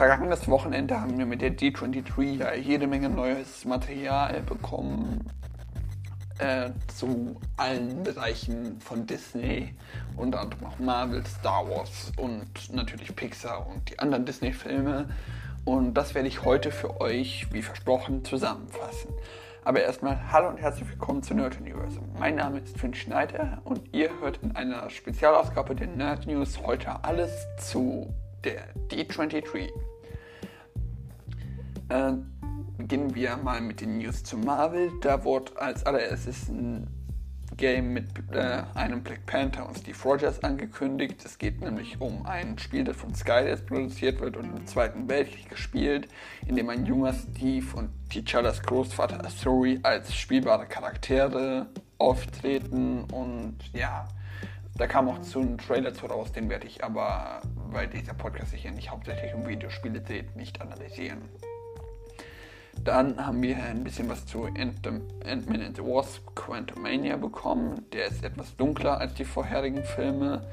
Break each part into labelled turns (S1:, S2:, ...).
S1: vergangenes Wochenende haben wir mit der D23 ja jede Menge neues Material bekommen äh, zu allen Bereichen von Disney, unter anderem auch Marvel, Star Wars und natürlich Pixar und die anderen Disney-Filme. Und das werde ich heute für euch, wie versprochen, zusammenfassen. Aber erstmal hallo und herzlich willkommen zu Nerd Universum. Mein Name ist Finn Schneider und ihr hört in einer Spezialausgabe der Nerd News heute alles zu der D23. Äh, beginnen wir mal mit den News zu Marvel. Da wurde als allererstes ein Game mit äh, einem Black Panther und Steve Rogers angekündigt. Es geht nämlich um ein Spiel, das von Skydesk produziert wird und im Zweiten Weltkrieg gespielt, in dem ein junger Steve und T'Challas Großvater Asuri als spielbare Charaktere auftreten und ja, da kam auch so ein Trailer zu raus, den werde ich aber, weil dieser Podcast sich ja nicht hauptsächlich um Videospiele dreht, nicht analysieren. Dann haben wir ein bisschen was zu Ant-Man and the Wasp Quantumania bekommen. Der ist etwas dunkler als die vorherigen Filme.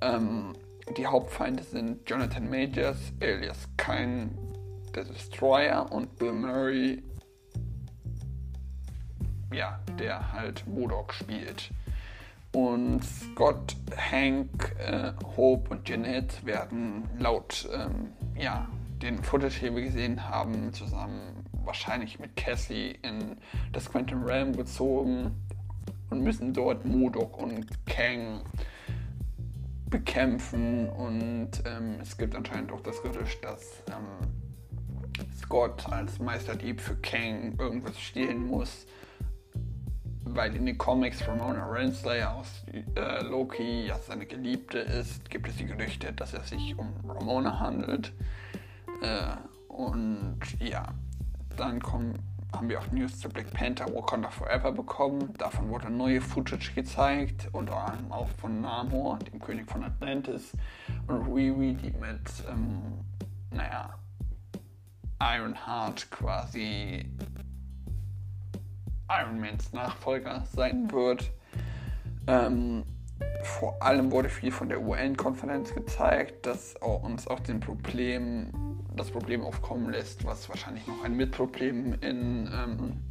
S1: Ähm, die Hauptfeinde sind Jonathan Majors, alias Kine the Destroyer und Bill Murray, ja, der halt Modok spielt. Und Scott, Hank, äh, Hope und Jeanette werden laut ähm, ja, den Footage, den wir gesehen haben, zusammen wahrscheinlich mit Cassie in das Quantum Realm gezogen und müssen dort Modok und Kang bekämpfen. Und ähm, es gibt anscheinend auch das Gerücht, dass ähm, Scott als Meisterdieb für Kang irgendwas stehlen muss. Weil in den Comics Ramona Renslayer aus äh, Loki ja seine Geliebte ist, gibt es die Gerüchte, dass es sich um Ramona handelt. Äh, und ja, dann kommen, haben wir auch News zu Black Panther Wakanda Forever bekommen. Davon wurde neue Footage gezeigt, unter anderem auch von Namor, dem König von Atlantis, und Riri, die mit, ähm, naja, Ironheart quasi Iron Mans Nachfolger sein wird. Ähm, vor allem wurde viel von der UN-Konferenz gezeigt, das uns auch den Problem, das Problem aufkommen lässt, was wahrscheinlich noch ein Mitproblem in ähm,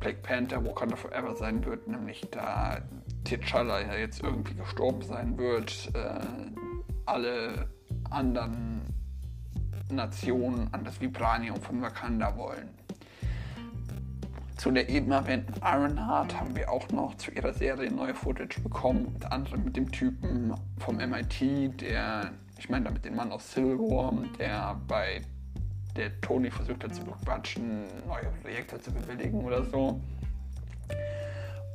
S1: Black Panther Wakanda Forever sein wird, nämlich da T'Challa ja jetzt irgendwie gestorben sein wird, äh, alle anderen Nationen an das Vibranium von Wakanda wollen. Zu der eben erwähnten Ironheart haben wir auch noch zu ihrer Serie neue Footage bekommen, unter anderem mit dem Typen vom MIT, der, ich meine damit den Mann aus Silverworm, der bei der Tony versucht hat zu bequatschen, neue Projekte zu bewilligen oder so.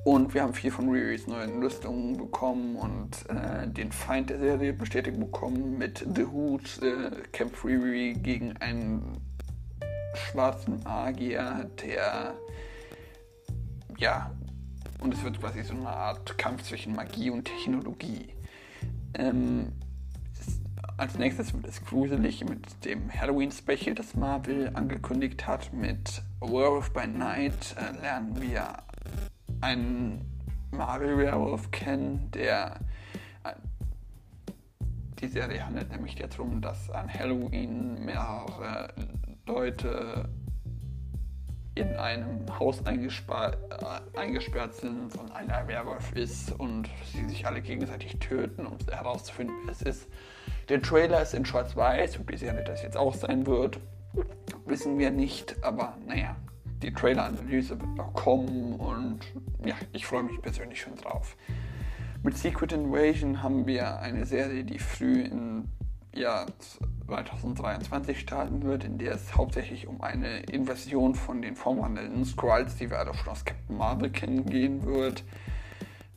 S1: Und wir haben viel von Riris neuen Rüstungen bekommen und äh, den Feind der Serie bestätigt bekommen. Mit The Hood äh, kämpft Riri gegen einen schwarzen Magier, der ja, und es wird quasi so eine Art Kampf zwischen Magie und Technologie. Ähm, als nächstes wird es gruselig mit dem Halloween-Special, das Marvel angekündigt hat. Mit Werewolf by Night äh, lernen wir einen Marvel-Werewolf kennen, der äh, die Serie handelt nämlich darum, dass an Halloween mehrere Leute in einem Haus eingesperrt, äh, eingesperrt sind und einer Werwolf ist und sie sich alle gegenseitig töten, um herauszufinden, wer es ist. Der Trailer ist in Schwarz-Weiß wie sehr das jetzt auch sein wird, wissen wir nicht, aber naja, die Trailer-Analyse wird noch kommen und ja, ich freue mich persönlich schon drauf. Mit Secret Invasion haben wir eine Serie, die früh in Jahr 2023 starten wird, in der es hauptsächlich um eine Invasion von den vorwandelnden Skrulls, die wir alle schon aus Captain Marvel kennen, gehen wird,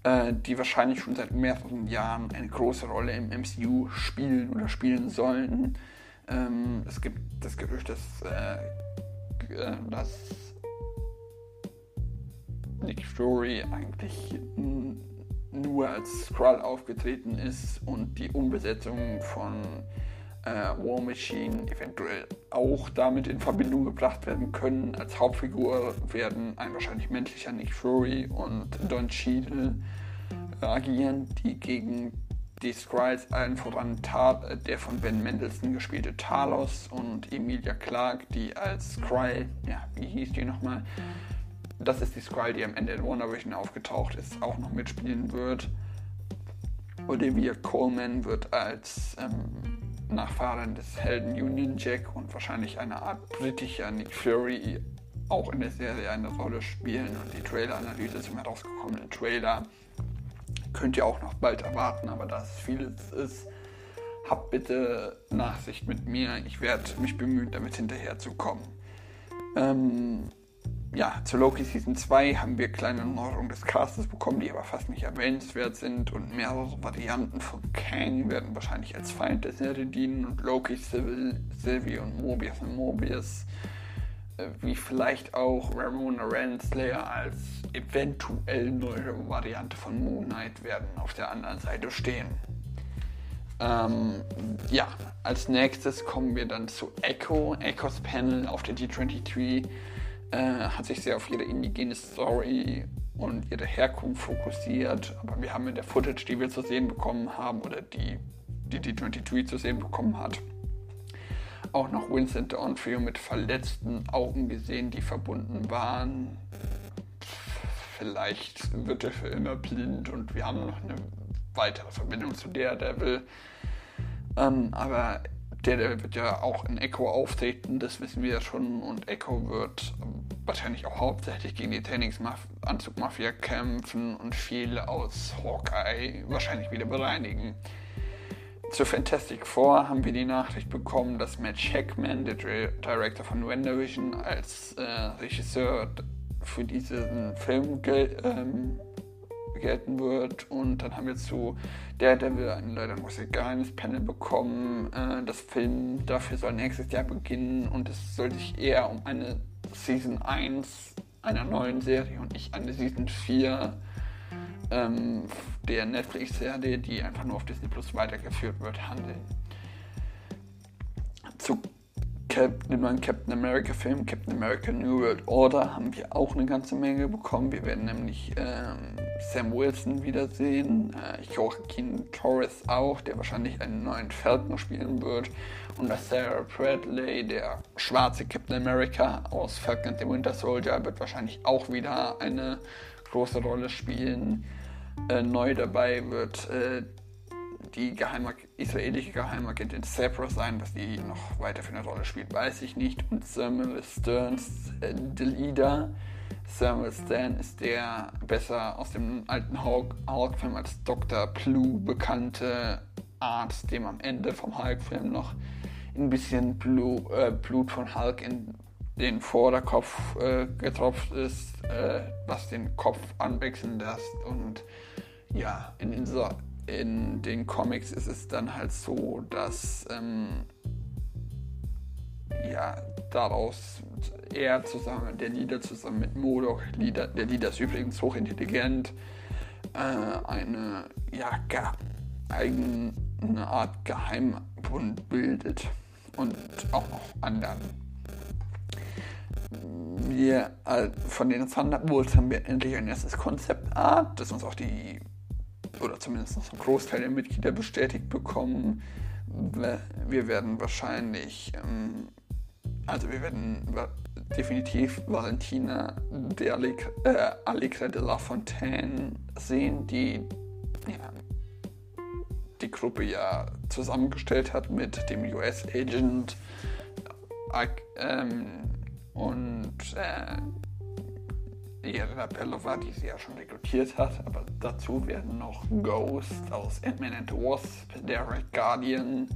S1: äh, die wahrscheinlich schon seit mehreren Jahren eine große Rolle im MCU spielen oder spielen sollen. Ähm, es gibt das Gerücht, dass, äh, äh dass Nick Fury eigentlich nur als Skrull aufgetreten ist und die Umbesetzung von äh, War Machine eventuell auch damit in Verbindung gebracht werden können. Als Hauptfigur werden ein wahrscheinlich menschlicher Nick Fury und Don Cheadle agieren, die gegen die Skrulls allen voran Tal, der von Ben Mendelssohn gespielte Talos und Emilia Clarke, die als Skrull, ja, wie hieß die nochmal? Das ist die Skrull, die am Ende in WandaVision aufgetaucht ist, auch noch mitspielen wird. Olivia Coleman wird als ähm, Nachfahrin des Helden Union Jack und wahrscheinlich eine Art britischer Nick Fury auch in der Serie eine Rolle spielen. Und die Trailer-Analyse zum herausgekommenen Trailer könnt ihr auch noch bald erwarten, aber da es vieles ist, habt bitte Nachsicht mit mir. Ich werde mich bemühen, damit hinterherzukommen. Ähm, ja, zu Loki Season 2 haben wir kleine Neuerungen des Castes bekommen, die aber fast nicht erwähnenswert sind und mehrere Varianten von Kang werden wahrscheinlich als Feind der Serie dienen und Loki, Civil, Sylvie und Mobius und Mobius äh, wie vielleicht auch Ramona Renslayer als eventuell neue Variante von Moon Knight werden auf der anderen Seite stehen. Ähm, ja, als nächstes kommen wir dann zu Echo. Echos Panel auf der D23 äh, hat sich sehr auf ihre indigene Story und ihre Herkunft fokussiert. Aber wir haben in der Footage, die wir zu sehen bekommen haben, oder die die D23 zu sehen bekommen hat, auch noch Vincent D'Onofrio mit verletzten Augen gesehen, die verbunden waren. Vielleicht wird er für immer blind und wir haben noch eine weitere Verbindung zu Daredevil. Ähm, aber Daredevil wird ja auch in Echo auftreten, das wissen wir ja schon. Und Echo wird wahrscheinlich auch hauptsächlich gegen die Trainingsanzugmafia kämpfen und viel aus Hawkeye wahrscheinlich wieder bereinigen. Zu Fantastic Four haben wir die Nachricht bekommen, dass Matt Shackman, der Director von WandaVision, als äh, Regisseur für diesen Film ähm, gelten wird. Und dann haben wir zu Daredevil ein leider geheimes Panel bekommen. Äh, das Film dafür soll nächstes Jahr beginnen und es soll sich eher um eine Season 1 einer neuen Serie und nicht eine Season 4 ähm, der Netflix-Serie, die einfach nur auf Disney Plus weitergeführt wird, handeln. Zu Cap dem neuen Captain America Film, Captain America New World Order, haben wir auch eine ganze Menge bekommen. Wir werden nämlich ähm, Sam Wilson wiedersehen, äh, Joaquin Torres auch, der wahrscheinlich einen neuen Falcon spielen wird. Und Sarah Bradley, der schwarze Captain America aus Falcon and the Winter Soldier, wird wahrscheinlich auch wieder eine große Rolle spielen. Äh, neu dabei wird äh, die Geheimag israelische Geheimagentin Sabra sein, was die noch weiter für eine Rolle spielt, weiß ich nicht. Und Samuel Stearns, äh, der Leader. Samuel Stan ist der besser aus dem alten Hulk-Film als Dr. Blue bekannte Arzt, dem am Ende vom Hulk-Film noch ein bisschen Blu äh, Blut von Hulk in den Vorderkopf äh, getropft ist, äh, was den Kopf anwechseln lässt. Und ja, in den, in den Comics ist es dann halt so, dass ähm, ja, daraus er zusammen, der Leader zusammen mit Modok, Leader, der Leader ist übrigens hochintelligent, äh, eine ja, eigene Art Geheimbund bildet und auch noch anderen. Wir äh, von den Thunderbolts haben wir endlich ein erstes Konzeptart, das uns auch die, oder zumindest ein Großteil der Mitglieder bestätigt bekommen. Wir werden wahrscheinlich, ähm, also wir werden definitiv Valentina de äh, Allegra de la Fontaine sehen, die ja, die Gruppe ja zusammengestellt hat mit dem US-Agent ähm, und äh, Irina Belova, die sie ja schon rekrutiert hat, aber dazu werden noch Ghost aus Ant-Man and Wasp, der Red Guardian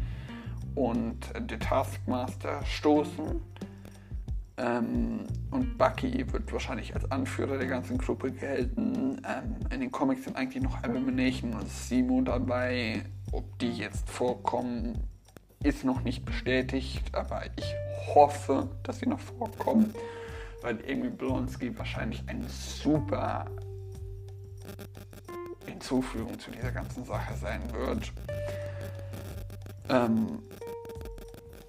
S1: und The Taskmaster stoßen. Ähm, und Bucky wird wahrscheinlich als Anführer der ganzen Gruppe gelten. Ähm, in den Comics sind eigentlich noch Abomination und Simo dabei. Ob die jetzt vorkommen, ist noch nicht bestätigt, aber ich hoffe, dass sie noch vorkommen, weil Amy Blonsky wahrscheinlich eine super Hinzufügung zu dieser ganzen Sache sein wird. Ähm,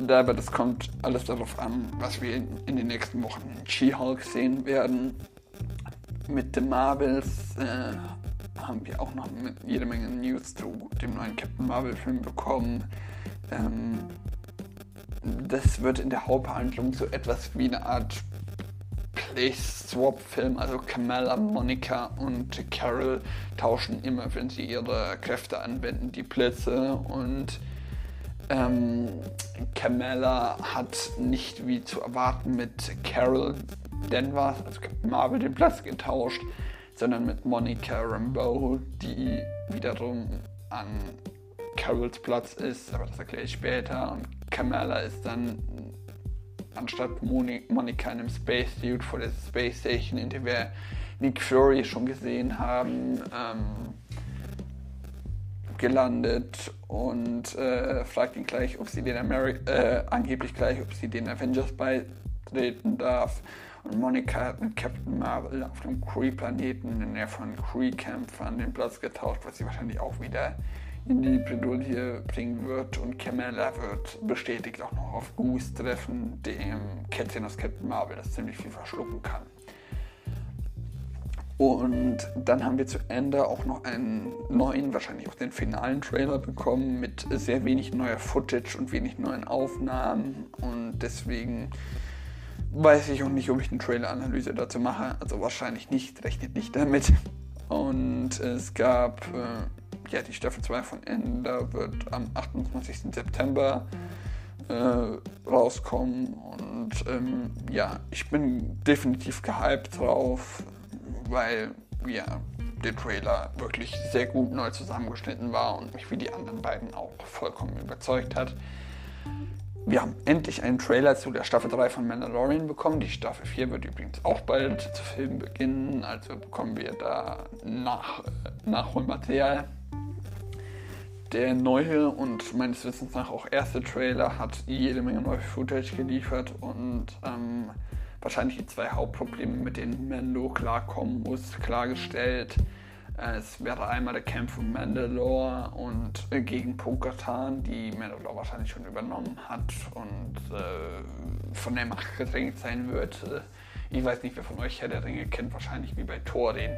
S1: aber das kommt alles darauf an, was wir in, in den nächsten Wochen in She-Hulk sehen werden. Mit The Marvels äh, haben wir auch noch jede Menge News zu dem neuen Captain Marvel-Film bekommen. Ähm, das wird in der Haupthandlung so etwas wie eine Art Place-Swap-Film. Also Kamala, Monica und Carol tauschen immer, wenn sie ihre Kräfte anwenden, die Plätze. Und ähm, Kamala hat nicht wie zu erwarten mit Carol Denver, also Marvel, den Platz getauscht, sondern mit Monica Rambeau, die wiederum an Carols Platz ist, aber das erkläre ich später. Und Kamala ist dann anstatt Moni Monika in einem Spacesuit vor der Space Station, in der wir Nick Fury schon gesehen haben, ähm, gelandet und äh, fragt ihn gleich, ob sie den Ameri äh, angeblich gleich, ob sie den Avengers beitreten darf. Und Monika hat mit Captain Marvel auf dem Kree-Planeten in der von Kree-Kämpfern den Platz getauscht, was sie wahrscheinlich auch wieder in die Bredouille bringen wird. Und Kamala wird bestätigt auch noch auf Goose treffen, dem Kätzchen aus Captain Marvel, das ziemlich viel verschlucken kann. Und dann haben wir zu Ende auch noch einen neuen, wahrscheinlich auch den finalen Trailer bekommen mit sehr wenig neuer Footage und wenig neuen Aufnahmen. Und deswegen weiß ich auch nicht, ob ich eine Trailer-Analyse dazu mache. Also wahrscheinlich nicht, rechnet nicht damit. Und es gab äh, ja, die Staffel 2 von Ender wird am 28. September äh, rauskommen. Und ähm, ja, ich bin definitiv gehypt drauf, weil ja, der Trailer wirklich sehr gut neu zusammengeschnitten war und mich wie die anderen beiden auch vollkommen überzeugt hat. Wir haben endlich einen Trailer zu der Staffel 3 von Mandalorian bekommen. Die Staffel 4 wird übrigens auch bald zu filmen beginnen, also bekommen wir da nach, äh, Nachholmaterial. Der neue und meines Wissens nach auch erste Trailer hat jede Menge neue Footage geliefert und ähm, wahrscheinlich die zwei Hauptprobleme, mit denen Mando klarkommen muss, klargestellt. Es wäre einmal der Kampf um Mandalore und äh, gegen Pokatan, die Mandalore wahrscheinlich schon übernommen hat und äh, von der Macht gedrängt sein wird. Ich weiß nicht, wer von euch Herr der Ringe kennt, wahrscheinlich wie bei Thor den.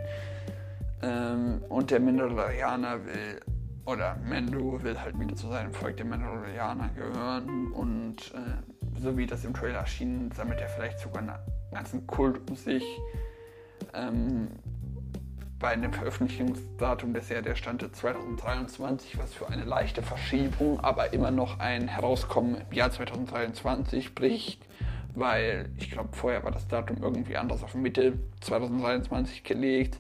S1: Ähm, und der Mandalorianer will oder Mando will halt wieder zu seinem Volk der Mandalorianer gehören und äh, so wie das im Trailer erschien, sammelt er vielleicht sogar einen ganzen Kult um sich. Ähm, bei dem Veröffentlichungsdatum der Serie stand 2023, was für eine leichte Verschiebung, aber immer noch ein Herauskommen im Jahr 2023 spricht, weil ich glaube, vorher war das Datum irgendwie anders auf Mitte 2023 gelegt.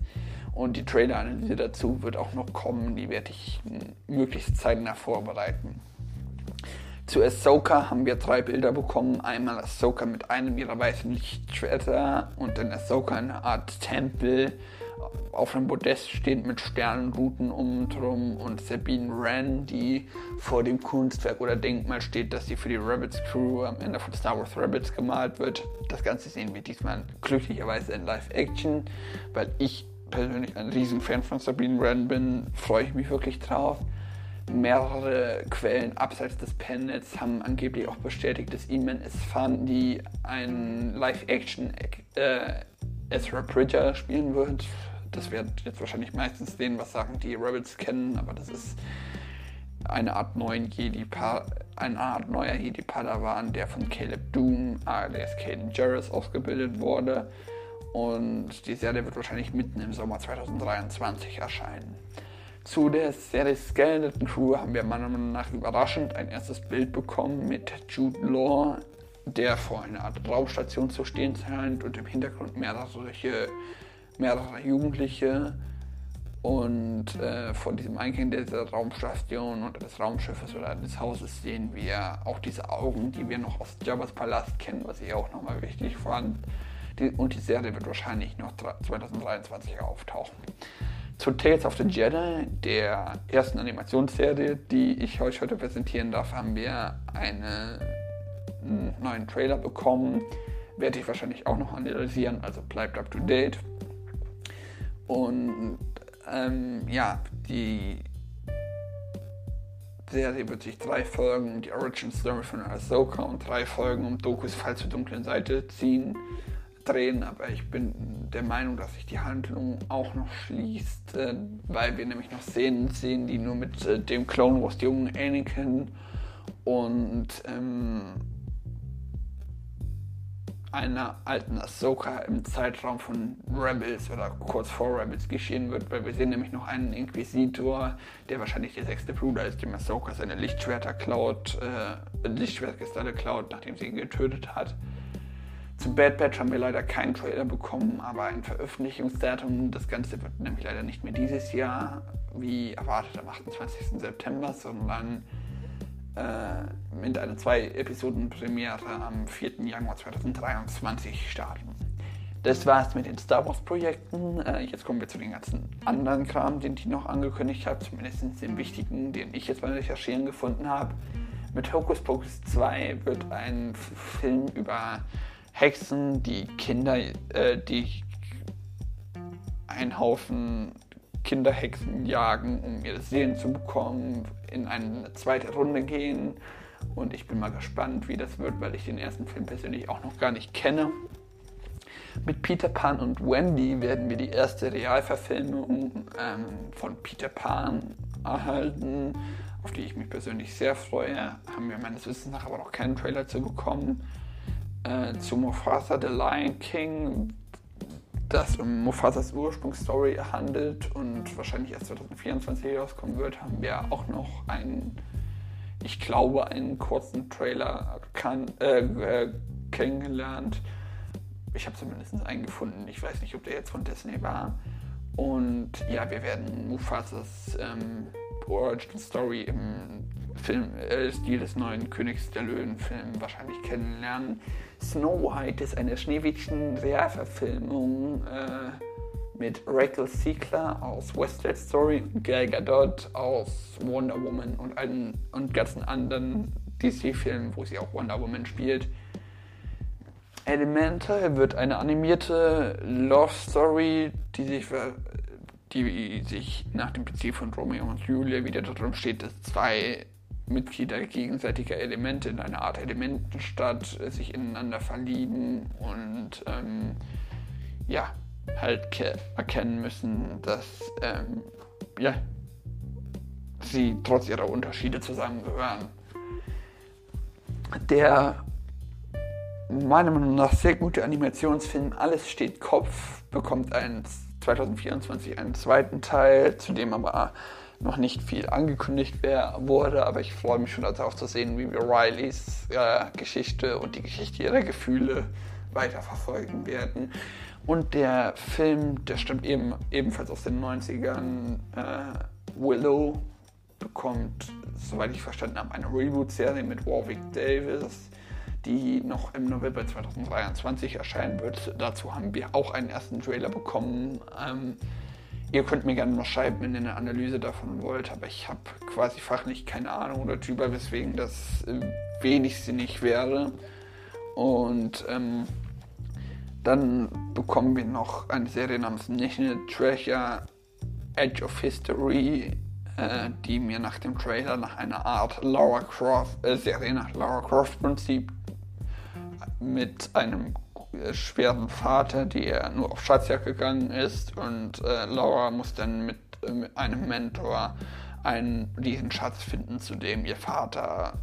S1: Und die Trailer-Analyse dazu wird auch noch kommen. Die werde ich möglichst zeitnah vorbereiten. Zu Ahsoka haben wir drei Bilder bekommen. Einmal Ahsoka mit einem ihrer weißen Lichtschwerter und dann Ahsoka in einer Art Tempel auf einem Podest stehend mit Sternenruten um drum und Sabine Wren, die vor dem Kunstwerk oder Denkmal steht, dass sie für die Rabbits Crew am Ende von Star Wars Rabbits gemalt wird. Das Ganze sehen wir diesmal glücklicherweise in Live-Action, weil ich persönlich ein Riesenfan von Sabine Wren bin, freue ich mich wirklich drauf. Mehrere Quellen abseits des Pennets haben angeblich auch bestätigt, dass Iman Esfan, die ein Live-Action äh, Ezra Bridger spielen wird. Das wird jetzt wahrscheinlich meistens denen was sagen, die Rebels kennen, aber das ist eine Art neuen Jedi eine Art neuer Jedi Padawan, der von Caleb Doom, alias Caden Jarrus, ausgebildet wurde und die Serie wird wahrscheinlich mitten im Sommer 2023 erscheinen. Zu der Serie Skeleton Crew haben wir meiner Meinung nach überraschend ein erstes Bild bekommen mit Jude Law, der vor einer Art Raumstation zu stehen scheint und im Hintergrund mehrere, solche, mehrere Jugendliche. Und äh, von diesem Eingang dieser Raumstation oder des Raumschiffes oder des Hauses sehen wir auch diese Augen, die wir noch aus Jabba's Palast kennen, was ich auch nochmal wichtig fand. Die, und die Serie wird wahrscheinlich noch 2023 auftauchen. Zu Tales of the Jedi, der ersten Animationsserie, die ich euch heute präsentieren darf, haben wir einen neuen Trailer bekommen. Werde ich wahrscheinlich auch noch analysieren, also bleibt up to date. Und ähm, ja, die Serie wird sich drei Folgen um die Origin Story von Ahsoka und drei Folgen um Dokus Fall zur dunklen Seite ziehen drehen, aber ich bin der Meinung, dass sich die Handlung auch noch schließt, äh, weil wir nämlich noch Szenen sehen, die nur mit äh, dem Clone Wars jungen Anakin und ähm, einer alten Ahsoka im Zeitraum von Rebels oder kurz vor Rebels geschehen wird, weil wir sehen nämlich noch einen Inquisitor, der wahrscheinlich der sechste Bruder ist, dem Ahsoka seine Lichtschwerter klaut, äh, Lichtschwertkristalle klaut, nachdem sie ihn getötet hat. Zum Bad Batch haben wir leider keinen Trailer bekommen, aber ein Veröffentlichungsdatum. Das Ganze wird nämlich leider nicht mehr dieses Jahr, wie erwartet, am 28. September, sondern äh, mit einer Zwei-Episoden-Premiere am 4. Januar 2023 starten. Das war's mit den Star Wars-Projekten. Äh, jetzt kommen wir zu den ganzen anderen Kram, den ich noch angekündigt habe, zumindest den wichtigen, den ich jetzt beim Recherchieren gefunden habe. Mit Hocus Pocus 2 wird ein Film über Hexen, die Kinder, äh, die einen Haufen Kinderhexen jagen, um ihre Seelen zu bekommen, in eine zweite Runde gehen. Und ich bin mal gespannt, wie das wird, weil ich den ersten Film persönlich auch noch gar nicht kenne. Mit Peter Pan und Wendy werden wir die erste Realverfilmung ähm, von Peter Pan erhalten, auf die ich mich persönlich sehr freue. Haben wir meines Wissens nach aber noch keinen Trailer zu bekommen. Äh, zu Mufasa The Lion King das um Mufasas Ursprungsstory handelt und wahrscheinlich erst 2024 rauskommen wird, haben wir auch noch einen, ich glaube, einen kurzen Trailer kann, äh, äh, kennengelernt. Ich habe zumindest einen gefunden. Ich weiß nicht, ob der jetzt von Disney war. Und ja, wir werden Mufasas ähm, Origin Story im Film, äh, Stil des neuen Königs der Löwen-Film wahrscheinlich kennenlernen. Snow White ist eine Schneewittchen-Realverfilmung äh, mit Rachel Siegler aus West Side Story und Gal Gadot aus Wonder Woman und, allen, und ganzen anderen DC-Filmen, wo sie auch Wonder Woman spielt. Elemente wird eine animierte Love Story, die sich, die sich nach dem Prinzip von Romeo und Julia wieder darum steht, dass zwei Mitglieder gegenseitiger Elemente in einer Art Elementenstadt sich ineinander verlieben und ähm, ja, halt erkennen müssen, dass ähm, ja, sie trotz ihrer Unterschiede zusammengehören. Der meiner Meinung nach sehr gute Animationsfilm Alles steht Kopf bekommt ein, 2024 einen zweiten Teil, zu dem aber noch nicht viel angekündigt wurde, aber ich freue mich schon darauf zu sehen, wie wir Rileys äh, Geschichte und die Geschichte ihrer Gefühle weiterverfolgen werden. Und der Film, der stammt eben, ebenfalls aus den 90ern, äh, Willow, bekommt, soweit ich verstanden habe, eine Reboot-Serie mit Warwick Davis, die noch im November 2023 erscheinen wird. Dazu haben wir auch einen ersten Trailer bekommen. Ähm, Ihr könnt mir gerne mal schreiben, wenn ihr eine Analyse davon wollt, aber ich habe quasi fachlich keine Ahnung darüber, weswegen das äh, wenig sinnig wäre. Und ähm, dann bekommen wir noch eine Serie namens National Treasure Edge of History, äh, die mir nach dem Trailer nach einer Art Laura Croft, äh, Serie nach Laura Croft Prinzip mit einem schweren Vater, der nur auf Schatzjagd gegangen ist und äh, Laura muss dann mit, äh, mit, einem Mentor einen diesen Schatz finden, zu dem ihr Vater,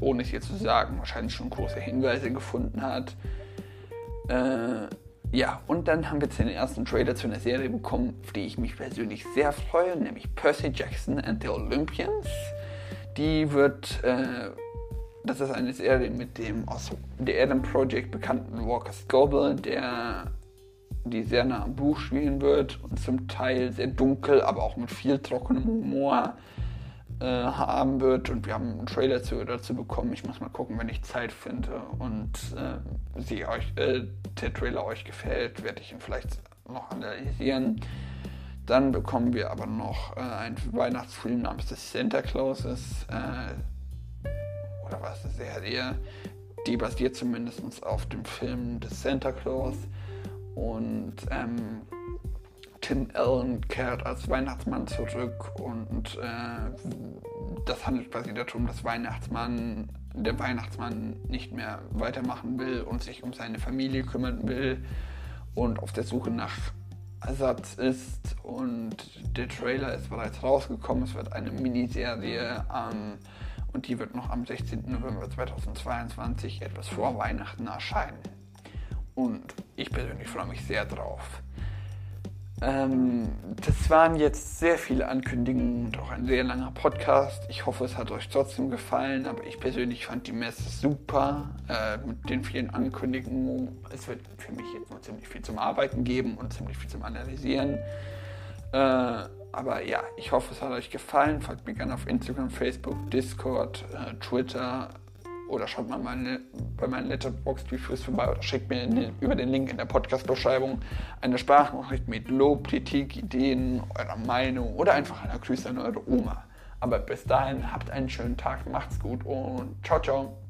S1: ohne es ihr zu sagen, wahrscheinlich schon große Hinweise gefunden hat. Äh, ja, und dann haben wir jetzt den ersten Trailer zu einer Serie bekommen, auf die ich mich persönlich sehr freue, nämlich Percy Jackson and the Olympians. Die wird äh, das ist eine Serie mit dem aus The Adam Project bekannten Walker Scoble, der die sehr nah am Buch spielen wird und zum Teil sehr dunkel, aber auch mit viel trockenem Humor äh, haben wird. Und wir haben einen Trailer dazu, dazu bekommen. Ich muss mal gucken, wenn ich Zeit finde und äh, sie euch, äh, der Trailer euch gefällt, werde ich ihn vielleicht noch analysieren. Dann bekommen wir aber noch äh, einen Weihnachtsfilm namens The Santa Clauses oder was eine Serie, die basiert zumindest auf dem Film The Santa Claus und ähm, Tim Allen kehrt als Weihnachtsmann zurück und äh, das handelt quasi darum, dass Weihnachtsmann, der Weihnachtsmann nicht mehr weitermachen will und sich um seine Familie kümmern will und auf der Suche nach Ersatz ist und der Trailer ist bereits rausgekommen. Es wird eine Miniserie ähm, und die wird noch am 16. November 2022 etwas vor Weihnachten erscheinen. Und ich persönlich freue mich sehr drauf. Ähm, das waren jetzt sehr viele Ankündigungen und auch ein sehr langer Podcast. Ich hoffe, es hat euch trotzdem gefallen, aber ich persönlich fand die Messe super äh, mit den vielen Ankündigungen. Es wird für mich jetzt noch ziemlich viel zum Arbeiten geben und ziemlich viel zum Analysieren. Äh, aber ja, ich hoffe, es hat euch gefallen. Folgt mir gerne auf Instagram, Facebook, Discord, äh, Twitter, oder schaut mal meine, bei meinen Letterboxd-Reviews vorbei oder schickt mir den, über den Link in der Podcast-Beschreibung eine Sprachnachricht mit Lob, Kritik, Ideen, eurer Meinung oder einfach einer Grüße an eure Oma. Aber bis dahin habt einen schönen Tag, macht's gut und ciao, ciao.